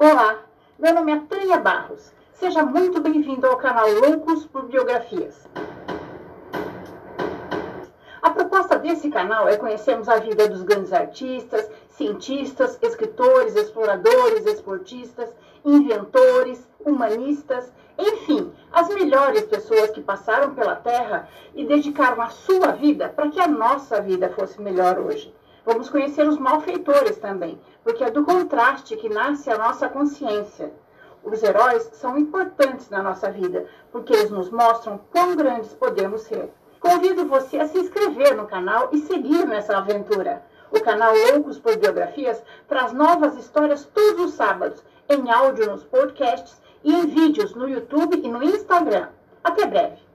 Olá, meu nome é Tânia Barros. Seja muito bem-vindo ao canal Loucos por Biografias. A proposta desse canal é conhecermos a vida dos grandes artistas, cientistas, escritores, exploradores, esportistas, inventores, humanistas, enfim, as melhores pessoas que passaram pela Terra e dedicaram a sua vida para que a nossa vida fosse melhor hoje. Vamos conhecer os malfeitores também, porque é do contraste que nasce a nossa consciência. Os heróis são importantes na nossa vida, porque eles nos mostram quão grandes podemos ser. Convido você a se inscrever no canal e seguir nessa aventura. O canal Loucos por Biografias traz novas histórias todos os sábados, em áudio nos podcasts e em vídeos no YouTube e no Instagram. Até breve!